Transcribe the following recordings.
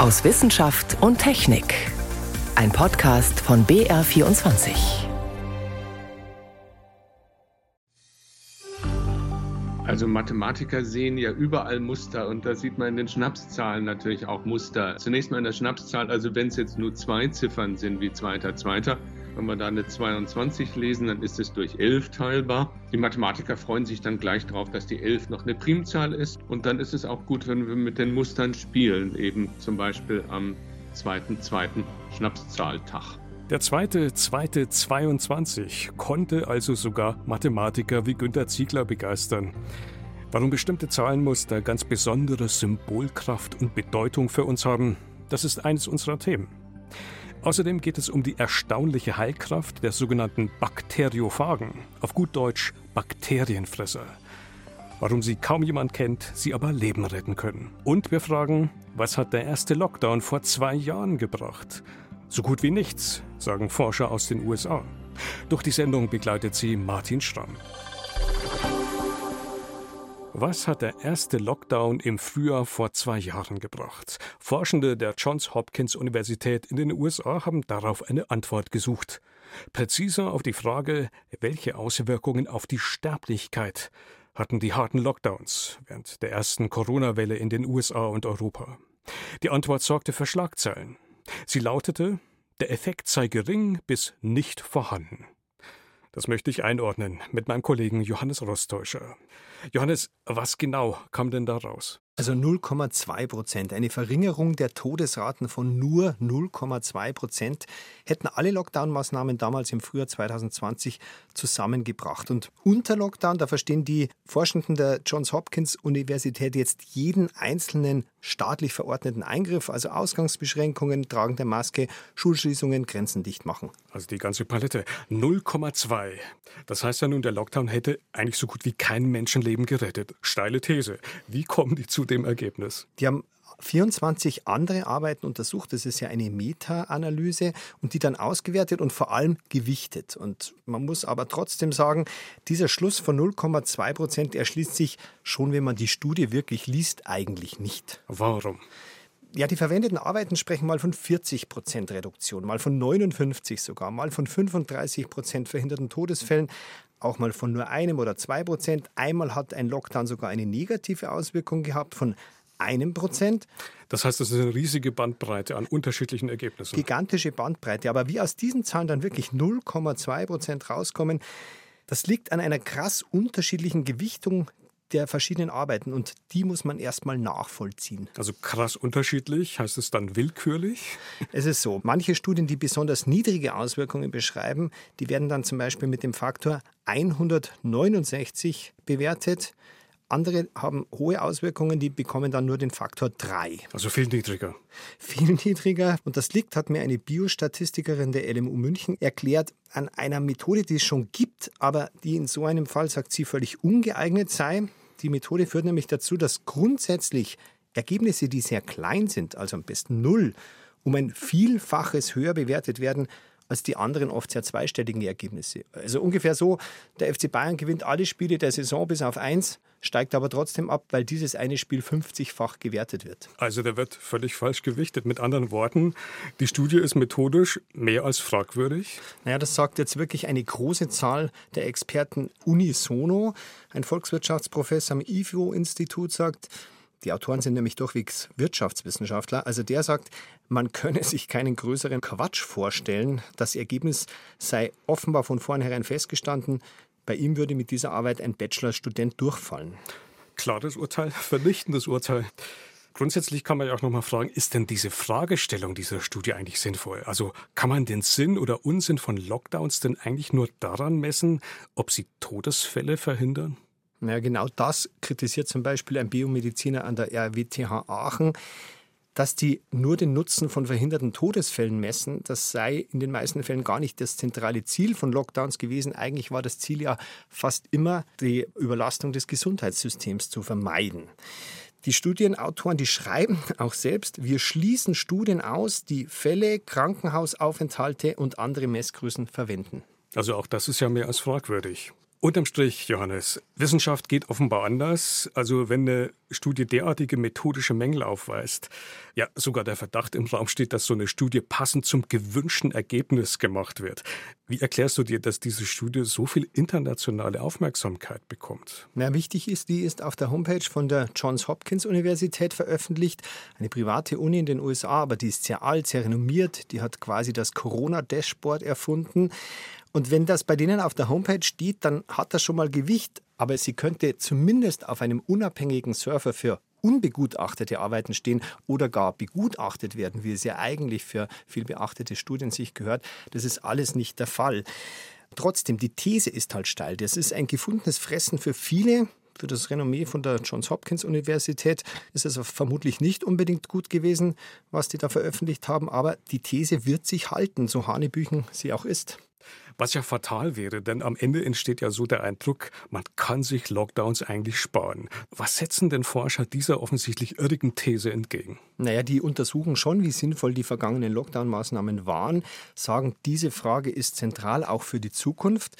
aus Wissenschaft und Technik. Ein Podcast von BR24. Also Mathematiker sehen ja überall Muster und da sieht man in den Schnapszahlen natürlich auch Muster. Zunächst mal in der Schnapszahl, also wenn es jetzt nur zwei Ziffern sind wie zweiter, zweiter, wenn wir da eine 22 lesen, dann ist es durch 11 teilbar. Die Mathematiker freuen sich dann gleich darauf, dass die 11 noch eine Primzahl ist. Und dann ist es auch gut, wenn wir mit den Mustern spielen, eben zum Beispiel am zweiten, zweiten Schnapszahltag. Der zweite, zweite 22 konnte also sogar Mathematiker wie Günter Ziegler begeistern. Warum bestimmte Zahlenmuster ganz besondere Symbolkraft und Bedeutung für uns haben, das ist eines unserer Themen. Außerdem geht es um die erstaunliche Heilkraft der sogenannten Bakteriophagen, auf gut Deutsch Bakterienfresser. Warum sie kaum jemand kennt, sie aber Leben retten können. Und wir fragen, was hat der erste Lockdown vor zwei Jahren gebracht? So gut wie nichts, sagen Forscher aus den USA. Durch die Sendung begleitet sie Martin Schramm. Was hat der erste Lockdown im Frühjahr vor zwei Jahren gebracht? Forschende der Johns Hopkins Universität in den USA haben darauf eine Antwort gesucht. Präziser auf die Frage, welche Auswirkungen auf die Sterblichkeit hatten die harten Lockdowns während der ersten Corona-Welle in den USA und Europa. Die Antwort sorgte für Schlagzeilen. Sie lautete, der Effekt sei gering bis nicht vorhanden. Das möchte ich einordnen mit meinem Kollegen Johannes Rostäuscher. Johannes, was genau kam denn da raus? Also 0,2 Prozent. Eine Verringerung der Todesraten von nur 0,2 Prozent hätten alle Lockdown-Maßnahmen damals im Frühjahr 2020 zusammengebracht. Und unter Lockdown, da verstehen die Forschenden der Johns Hopkins Universität jetzt jeden einzelnen staatlich verordneten Eingriff, also Ausgangsbeschränkungen, Tragen der Maske, Schulschließungen, Grenzen dicht machen. Also die ganze Palette. 0,2. Das heißt ja nun, der Lockdown hätte eigentlich so gut wie kein Menschenleben gerettet. Steile These. Wie kommen die zu dem Ergebnis? Die haben 24 andere Arbeiten untersucht. Das ist ja eine Meta-Analyse und die dann ausgewertet und vor allem gewichtet. Und man muss aber trotzdem sagen, dieser Schluss von 0,2 Prozent erschließt sich schon, wenn man die Studie wirklich liest, eigentlich nicht. Warum? Ja, die verwendeten Arbeiten sprechen mal von 40 Prozent Reduktion, mal von 59 sogar, mal von 35 Prozent verhinderten Todesfällen, auch mal von nur einem oder zwei Prozent. Einmal hat ein Lockdown sogar eine negative Auswirkung gehabt von einem Prozent. Das heißt, das ist eine riesige Bandbreite an unterschiedlichen Ergebnissen. Gigantische Bandbreite. Aber wie aus diesen Zahlen dann wirklich 0,2 Prozent rauskommen, das liegt an einer krass unterschiedlichen Gewichtung der verschiedenen Arbeiten und die muss man erstmal nachvollziehen. Also krass unterschiedlich, heißt es dann willkürlich? Es ist so, manche Studien, die besonders niedrige Auswirkungen beschreiben, die werden dann zum Beispiel mit dem Faktor 169 bewertet. Andere haben hohe Auswirkungen, die bekommen dann nur den Faktor 3. Also viel niedriger. Viel niedriger. Und das liegt, hat mir eine Biostatistikerin der LMU München erklärt, an einer Methode, die es schon gibt, aber die in so einem Fall, sagt sie, völlig ungeeignet sei. Die Methode führt nämlich dazu, dass grundsätzlich Ergebnisse, die sehr klein sind, also am besten null, um ein Vielfaches höher bewertet werden als die anderen oft sehr zweistelligen Ergebnisse. Also ungefähr so, der FC Bayern gewinnt alle Spiele der Saison bis auf eins, steigt aber trotzdem ab, weil dieses eine Spiel 50-fach gewertet wird. Also der wird völlig falsch gewichtet. Mit anderen Worten, die Studie ist methodisch mehr als fragwürdig. Naja, das sagt jetzt wirklich eine große Zahl der Experten unisono. Ein Volkswirtschaftsprofessor am IFO-Institut sagt, die Autoren sind nämlich durchwegs Wirtschaftswissenschaftler. Also der sagt, man könne sich keinen größeren Quatsch vorstellen. Das Ergebnis sei offenbar von vornherein festgestanden. Bei ihm würde mit dieser Arbeit ein Bachelorstudent durchfallen. Klares Urteil, vernichtendes Urteil. Grundsätzlich kann man ja auch noch mal fragen, ist denn diese Fragestellung dieser Studie eigentlich sinnvoll? Also kann man den Sinn oder Unsinn von Lockdowns denn eigentlich nur daran messen, ob sie Todesfälle verhindern? Ja, genau das kritisiert zum Beispiel ein Biomediziner an der RWTH Aachen. Dass die nur den Nutzen von verhinderten Todesfällen messen, das sei in den meisten Fällen gar nicht das zentrale Ziel von Lockdowns gewesen. Eigentlich war das Ziel ja fast immer, die Überlastung des Gesundheitssystems zu vermeiden. Die Studienautoren, die schreiben auch selbst, wir schließen Studien aus, die Fälle, Krankenhausaufenthalte und andere Messgrößen verwenden. Also auch das ist ja mehr als fragwürdig. Unterm Strich, Johannes, Wissenschaft geht offenbar anders. Also wenn eine Studie derartige methodische Mängel aufweist, ja sogar der Verdacht im Raum steht, dass so eine Studie passend zum gewünschten Ergebnis gemacht wird. Wie erklärst du dir, dass diese Studie so viel internationale Aufmerksamkeit bekommt? Na, wichtig ist, die ist auf der Homepage von der Johns Hopkins Universität veröffentlicht. Eine private Uni in den USA, aber die ist sehr alt, sehr renommiert. Die hat quasi das Corona-Dashboard erfunden. Und wenn das bei denen auf der Homepage steht, dann hat das schon mal Gewicht, aber sie könnte zumindest auf einem unabhängigen Server für unbegutachtete Arbeiten stehen oder gar begutachtet werden, wie es ja eigentlich für viel beachtete Studien sich gehört. Das ist alles nicht der Fall. Trotzdem, die These ist halt steil. Das ist ein gefundenes Fressen für viele. Für das Renommee von der Johns Hopkins Universität ist es vermutlich nicht unbedingt gut gewesen, was die da veröffentlicht haben, aber die These wird sich halten, so hanebüchen sie auch ist. Was ja fatal wäre, denn am Ende entsteht ja so der Eindruck, man kann sich Lockdowns eigentlich sparen. Was setzen denn Forscher dieser offensichtlich irrigen These entgegen? Naja, die untersuchen schon, wie sinnvoll die vergangenen Lockdown-Maßnahmen waren, sagen, diese Frage ist zentral auch für die Zukunft.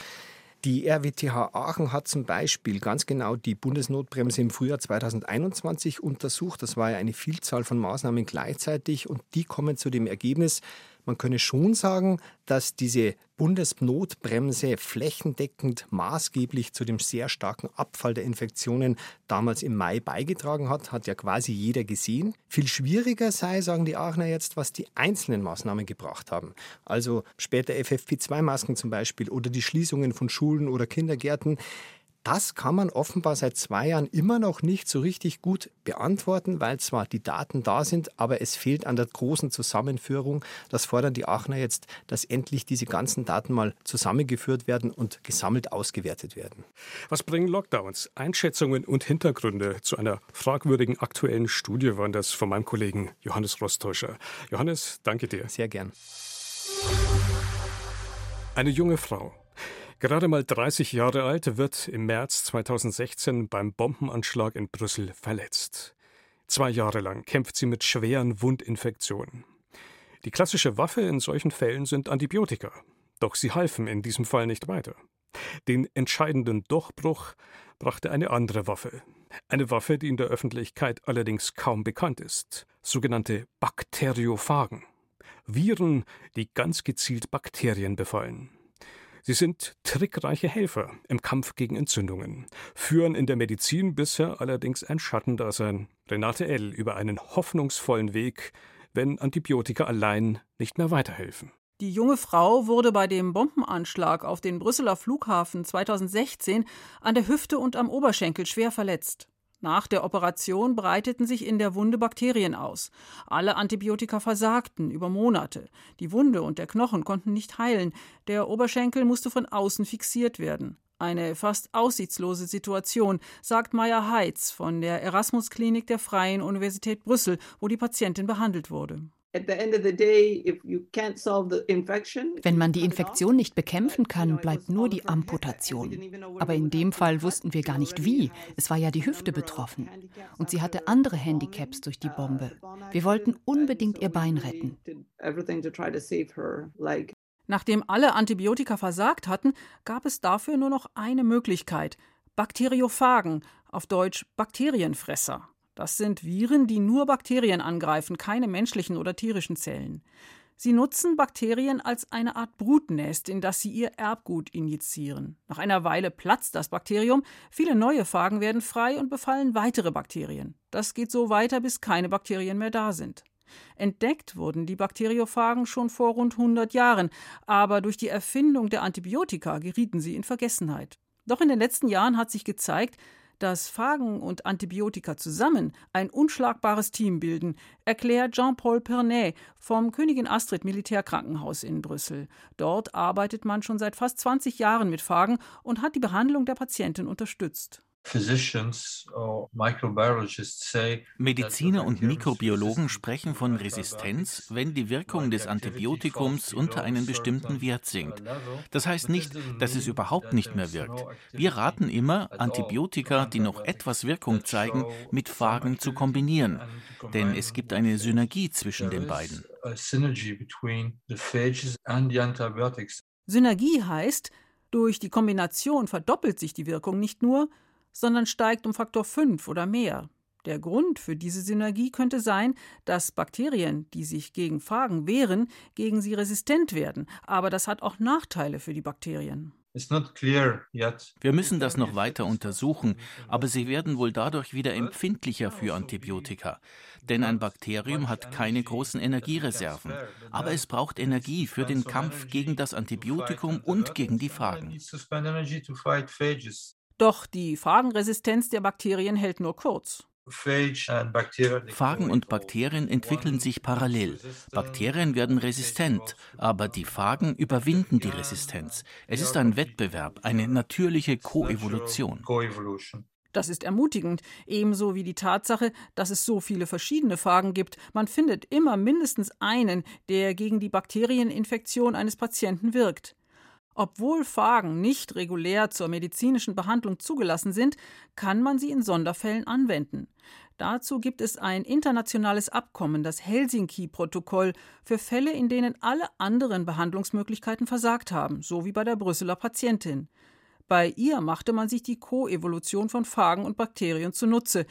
Die RWTH Aachen hat zum Beispiel ganz genau die Bundesnotbremse im Frühjahr 2021 untersucht. Das war ja eine Vielzahl von Maßnahmen gleichzeitig und die kommen zu dem Ergebnis, man könne schon sagen, dass diese Bundesnotbremse flächendeckend maßgeblich zu dem sehr starken Abfall der Infektionen damals im Mai beigetragen hat, hat ja quasi jeder gesehen. Viel schwieriger sei, sagen die Aachener jetzt, was die einzelnen Maßnahmen gebracht haben. Also später FFP2-Masken zum Beispiel oder die Schließungen von Schulen oder Kindergärten. Das kann man offenbar seit zwei Jahren immer noch nicht so richtig gut beantworten, weil zwar die Daten da sind, aber es fehlt an der großen Zusammenführung. Das fordern die Aachener jetzt, dass endlich diese ganzen Daten mal zusammengeführt werden und gesammelt ausgewertet werden. Was bringen Lockdowns? Einschätzungen und Hintergründe zu einer fragwürdigen aktuellen Studie waren das von meinem Kollegen Johannes Rostäuscher. Johannes, danke dir. Sehr gern. Eine junge Frau Gerade mal 30 Jahre alt wird im März 2016 beim Bombenanschlag in Brüssel verletzt. Zwei Jahre lang kämpft sie mit schweren Wundinfektionen. Die klassische Waffe in solchen Fällen sind Antibiotika. Doch sie halfen in diesem Fall nicht weiter. Den entscheidenden Durchbruch brachte eine andere Waffe. Eine Waffe, die in der Öffentlichkeit allerdings kaum bekannt ist. Sogenannte Bakteriophagen. Viren, die ganz gezielt Bakterien befallen. Sie sind trickreiche Helfer im Kampf gegen Entzündungen, führen in der Medizin bisher allerdings ein Schattendasein. Renate L. über einen hoffnungsvollen Weg, wenn Antibiotika allein nicht mehr weiterhelfen. Die junge Frau wurde bei dem Bombenanschlag auf den Brüsseler Flughafen 2016 an der Hüfte und am Oberschenkel schwer verletzt. Nach der Operation breiteten sich in der Wunde Bakterien aus. Alle Antibiotika versagten über Monate. Die Wunde und der Knochen konnten nicht heilen. Der Oberschenkel musste von außen fixiert werden. Eine fast aussichtslose Situation, sagt Maya Heitz von der Erasmus-Klinik der Freien Universität Brüssel, wo die Patientin behandelt wurde. Wenn man die Infektion nicht bekämpfen kann, bleibt nur die Amputation. Aber in dem Fall wussten wir gar nicht wie. Es war ja die Hüfte betroffen. Und sie hatte andere Handicaps durch die Bombe. Wir wollten unbedingt ihr Bein retten. Nachdem alle Antibiotika versagt hatten, gab es dafür nur noch eine Möglichkeit. Bakteriophagen, auf Deutsch Bakterienfresser. Das sind Viren, die nur Bakterien angreifen, keine menschlichen oder tierischen Zellen. Sie nutzen Bakterien als eine Art Brutnest, in das sie ihr Erbgut injizieren. Nach einer Weile platzt das Bakterium, viele neue Phagen werden frei und befallen weitere Bakterien. Das geht so weiter, bis keine Bakterien mehr da sind. Entdeckt wurden die Bakteriophagen schon vor rund 100 Jahren, aber durch die Erfindung der Antibiotika gerieten sie in Vergessenheit. Doch in den letzten Jahren hat sich gezeigt, dass Phagen und Antibiotika zusammen ein unschlagbares Team bilden, erklärt Jean-Paul Pernet vom Königin Astrid Militärkrankenhaus in Brüssel. Dort arbeitet man schon seit fast 20 Jahren mit Phagen und hat die Behandlung der Patientin unterstützt. Mediziner und Mikrobiologen sprechen von Resistenz, wenn die Wirkung des Antibiotikums unter einen bestimmten Wert sinkt. Das heißt nicht, dass es überhaupt nicht mehr wirkt. Wir raten immer, Antibiotika, die noch etwas Wirkung zeigen, mit Phagen zu kombinieren, denn es gibt eine Synergie zwischen den beiden. Synergie heißt, Durch die Kombination verdoppelt sich die Wirkung nicht nur, sondern steigt um Faktor 5 oder mehr. Der Grund für diese Synergie könnte sein, dass Bakterien, die sich gegen Phagen wehren, gegen sie resistent werden. Aber das hat auch Nachteile für die Bakterien. Wir müssen das noch weiter untersuchen, aber sie werden wohl dadurch wieder empfindlicher für Antibiotika. Denn ein Bakterium hat keine großen Energiereserven. Aber es braucht Energie für den Kampf gegen das Antibiotikum und gegen die Phagen. Doch die Phagenresistenz der Bakterien hält nur kurz. Phagen und Bakterien entwickeln sich parallel. Bakterien werden resistent, aber die Phagen überwinden die Resistenz. Es ist ein Wettbewerb, eine natürliche Koevolution. Das ist ermutigend, ebenso wie die Tatsache, dass es so viele verschiedene Phagen gibt. Man findet immer mindestens einen, der gegen die Bakterieninfektion eines Patienten wirkt. Obwohl Phagen nicht regulär zur medizinischen Behandlung zugelassen sind, kann man sie in Sonderfällen anwenden. Dazu gibt es ein internationales Abkommen, das Helsinki-Protokoll, für Fälle, in denen alle anderen Behandlungsmöglichkeiten versagt haben, so wie bei der Brüsseler Patientin. Bei ihr machte man sich die Koevolution von Phagen und Bakterien zunutze.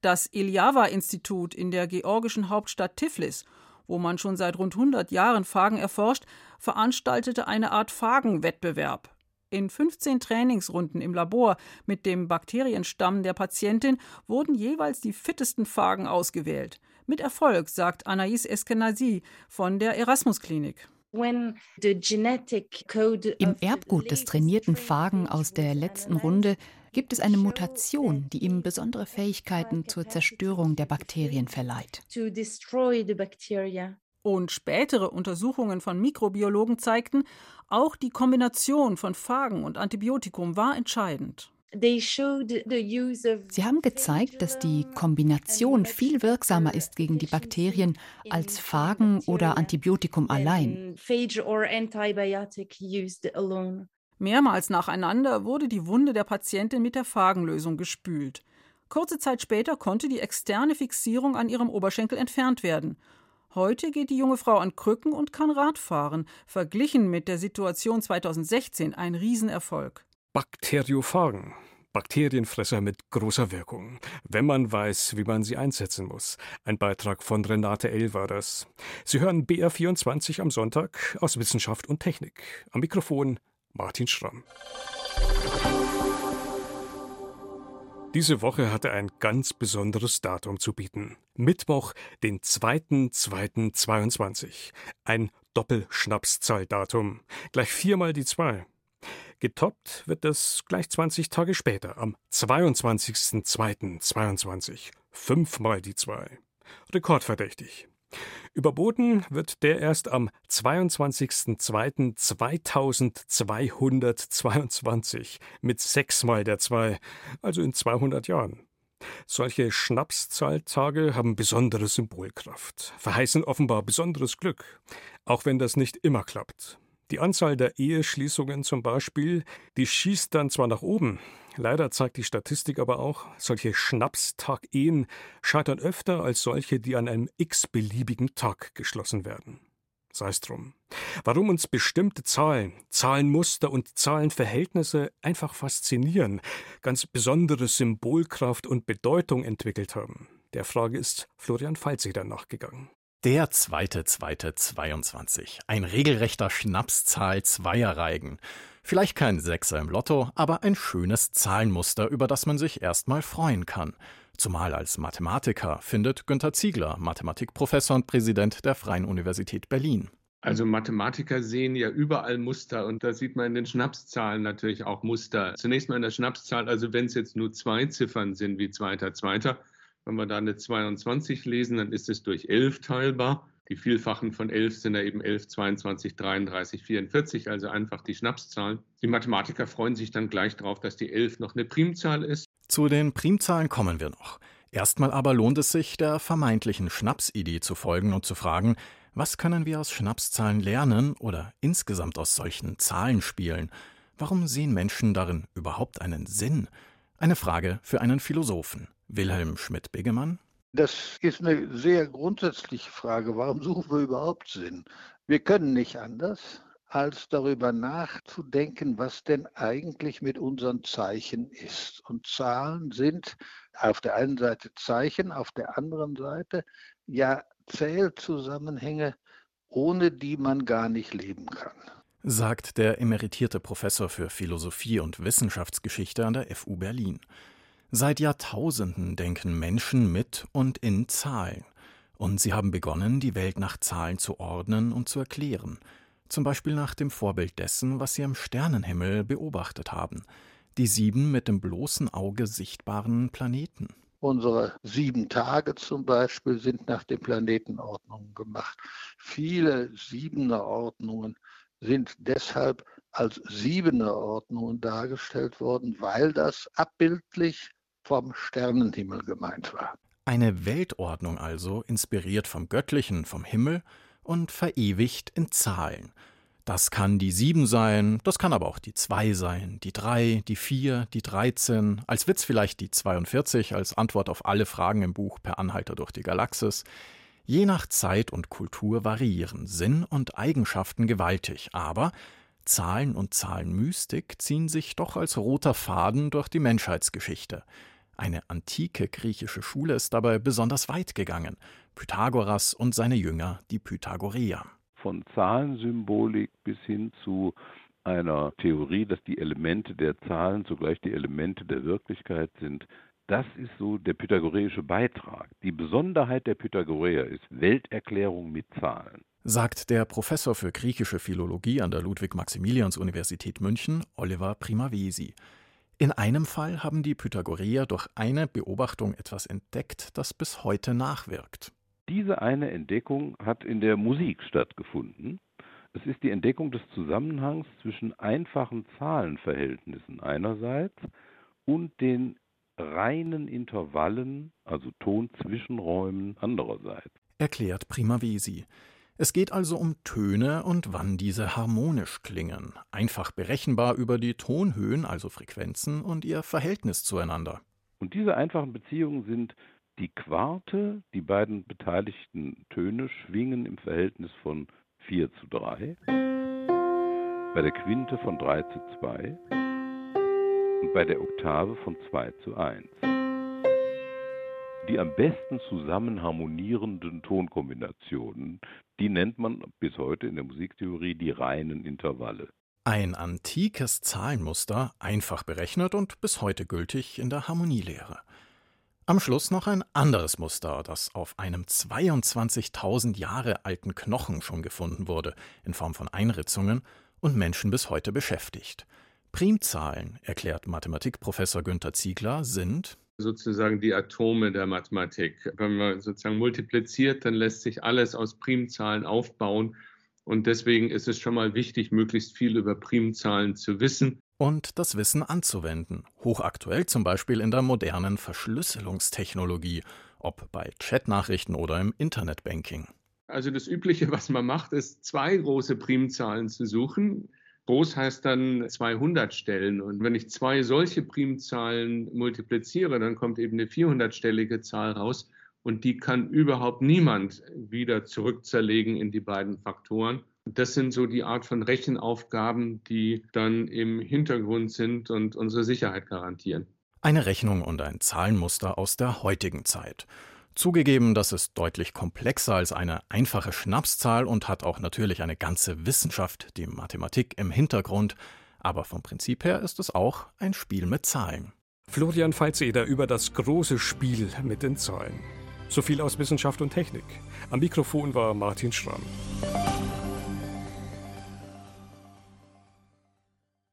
Das Eliava-Institut in der georgischen Hauptstadt Tiflis wo man schon seit rund 100 Jahren Phagen erforscht, veranstaltete eine Art Phagenwettbewerb. In 15 Trainingsrunden im Labor mit dem Bakterienstamm der Patientin wurden jeweils die fittesten Phagen ausgewählt. Mit Erfolg, sagt Anaïs Eskenazi von der Erasmus Klinik. Im Erbgut des trainierten Phagen aus der letzten Runde gibt es eine Mutation, die ihm besondere Fähigkeiten zur Zerstörung der Bakterien verleiht. Und spätere Untersuchungen von Mikrobiologen zeigten, auch die Kombination von Phagen und Antibiotikum war entscheidend. Sie haben gezeigt, dass die Kombination viel wirksamer ist gegen die Bakterien als Phagen oder Antibiotikum allein. Mehrmals nacheinander wurde die Wunde der Patientin mit der Phagenlösung gespült. Kurze Zeit später konnte die externe Fixierung an ihrem Oberschenkel entfernt werden. Heute geht die junge Frau an Krücken und kann Rad fahren. Verglichen mit der Situation 2016 ein Riesenerfolg. Bakteriophagen. Bakterienfresser mit großer Wirkung, wenn man weiß, wie man sie einsetzen muss. Ein Beitrag von Renate L. war das. Sie hören BR24 am Sonntag aus Wissenschaft und Technik. Am Mikrofon Martin Schramm. Diese Woche hatte ein ganz besonderes Datum zu bieten. Mittwoch, den 2.2.22. Ein Doppelschnapszahldatum. Gleich viermal die zwei. Getoppt wird das gleich 20 Tage später, am 22.02.22. Fünfmal die zwei. Rekordverdächtig. Überboten wird der erst am 22.02.2222 mit sechsmal der zwei, also in 200 Jahren. Solche Schnapszahltage haben besondere Symbolkraft, verheißen offenbar besonderes Glück, auch wenn das nicht immer klappt. Die Anzahl der Eheschließungen zum Beispiel, die schießt dann zwar nach oben, leider zeigt die Statistik aber auch, solche Schnapstag-Ehen scheitern öfter als solche, die an einem x-beliebigen Tag geschlossen werden. Sei es drum. Warum uns bestimmte Zahlen, Zahlenmuster und Zahlenverhältnisse einfach faszinieren, ganz besondere Symbolkraft und Bedeutung entwickelt haben, der Frage ist Florian Falzeder nachgegangen. Der zweite, zweite, 22. Ein regelrechter Schnapszahl Zweierreigen. Vielleicht kein Sechser im Lotto, aber ein schönes Zahlenmuster, über das man sich erstmal freuen kann. Zumal als Mathematiker, findet Günter Ziegler, Mathematikprofessor und Präsident der Freien Universität Berlin. Also Mathematiker sehen ja überall Muster und da sieht man in den Schnapszahlen natürlich auch Muster. Zunächst mal in der Schnapszahl, also wenn es jetzt nur zwei Ziffern sind wie zweiter, zweiter, wenn wir da eine 22 lesen, dann ist es durch 11 teilbar. Die Vielfachen von 11 sind ja eben 11, 22, 33, 44, also einfach die Schnapszahlen. Die Mathematiker freuen sich dann gleich darauf, dass die 11 noch eine Primzahl ist. Zu den Primzahlen kommen wir noch. Erstmal aber lohnt es sich, der vermeintlichen Schnapsidee zu folgen und zu fragen, was können wir aus Schnapszahlen lernen oder insgesamt aus solchen Zahlenspielen? Warum sehen Menschen darin überhaupt einen Sinn? Eine Frage für einen Philosophen. Wilhelm Schmidt-Begemann? Das ist eine sehr grundsätzliche Frage. Warum suchen wir überhaupt Sinn? Wir können nicht anders. als darüber nachzudenken, was denn eigentlich mit unseren Zeichen ist. Und Zahlen sind auf der einen Seite Zeichen, auf der anderen Seite ja Zählzusammenhänge, ohne die man gar nicht leben kann. Sagt der emeritierte Professor für Philosophie und Wissenschaftsgeschichte an der FU Berlin. Seit Jahrtausenden denken Menschen mit und in Zahlen. Und sie haben begonnen, die Welt nach Zahlen zu ordnen und zu erklären – zum Beispiel nach dem Vorbild dessen, was sie am Sternenhimmel beobachtet haben, die sieben mit dem bloßen Auge sichtbaren Planeten. Unsere sieben Tage zum Beispiel sind nach den Planetenordnungen gemacht. Viele Siebenerordnungen sind deshalb als Siebenerordnungen dargestellt worden, weil das abbildlich vom Sternenhimmel gemeint war. Eine Weltordnung also, inspiriert vom Göttlichen, vom Himmel und verewigt in Zahlen. Das kann die sieben sein, das kann aber auch die zwei sein, die drei, die vier, die dreizehn, als Witz vielleicht die 42 als Antwort auf alle Fragen im Buch Per Anhalter durch die Galaxis. Je nach Zeit und Kultur variieren Sinn und Eigenschaften gewaltig, aber Zahlen und Zahlenmystik ziehen sich doch als roter Faden durch die Menschheitsgeschichte. Eine antike griechische Schule ist dabei besonders weit gegangen. Pythagoras und seine Jünger, die Pythagoreer. Von Zahlensymbolik bis hin zu einer Theorie, dass die Elemente der Zahlen zugleich die Elemente der Wirklichkeit sind. Das ist so der pythagoreische Beitrag. Die Besonderheit der Pythagoreer ist Welterklärung mit Zahlen. Sagt der Professor für griechische Philologie an der Ludwig-Maximilians-Universität München, Oliver Primavesi. In einem Fall haben die Pythagoreer durch eine Beobachtung etwas entdeckt, das bis heute nachwirkt. Diese eine Entdeckung hat in der Musik stattgefunden. Es ist die Entdeckung des Zusammenhangs zwischen einfachen Zahlenverhältnissen einerseits und den reinen Intervallen, also Tonzwischenräumen andererseits. Erklärt Primavesi. Es geht also um Töne und wann diese harmonisch klingen, einfach berechenbar über die Tonhöhen, also Frequenzen und ihr Verhältnis zueinander. Und diese einfachen Beziehungen sind die Quarte, die beiden beteiligten Töne schwingen im Verhältnis von 4 zu 3, bei der Quinte von 3 zu 2 und bei der Oktave von 2 zu 1 die am besten zusammen harmonierenden Tonkombinationen, die nennt man bis heute in der Musiktheorie die reinen Intervalle. Ein antikes Zahlenmuster, einfach berechnet und bis heute gültig in der Harmonielehre. Am Schluss noch ein anderes Muster, das auf einem 22.000 Jahre alten Knochen schon gefunden wurde, in Form von Einritzungen und Menschen bis heute beschäftigt. Primzahlen, erklärt Mathematikprofessor Günther Ziegler, sind sozusagen die Atome der Mathematik. Wenn man sozusagen multipliziert, dann lässt sich alles aus Primzahlen aufbauen. Und deswegen ist es schon mal wichtig, möglichst viel über Primzahlen zu wissen. Und das Wissen anzuwenden. Hochaktuell zum Beispiel in der modernen Verschlüsselungstechnologie, ob bei Chatnachrichten oder im Internetbanking. Also das Übliche, was man macht, ist zwei große Primzahlen zu suchen Groß heißt dann 200 Stellen. Und wenn ich zwei solche Primzahlen multipliziere, dann kommt eben eine 400-stellige Zahl raus. Und die kann überhaupt niemand wieder zurückzerlegen in die beiden Faktoren. Das sind so die Art von Rechenaufgaben, die dann im Hintergrund sind und unsere Sicherheit garantieren. Eine Rechnung und ein Zahlenmuster aus der heutigen Zeit. Zugegeben, das ist deutlich komplexer als eine einfache Schnapszahl und hat auch natürlich eine ganze Wissenschaft, die Mathematik im Hintergrund, aber vom Prinzip her ist es auch ein Spiel mit Zahlen. Florian Veitseder über das große Spiel mit den Zahlen. So viel aus Wissenschaft und Technik. Am Mikrofon war Martin Schramm.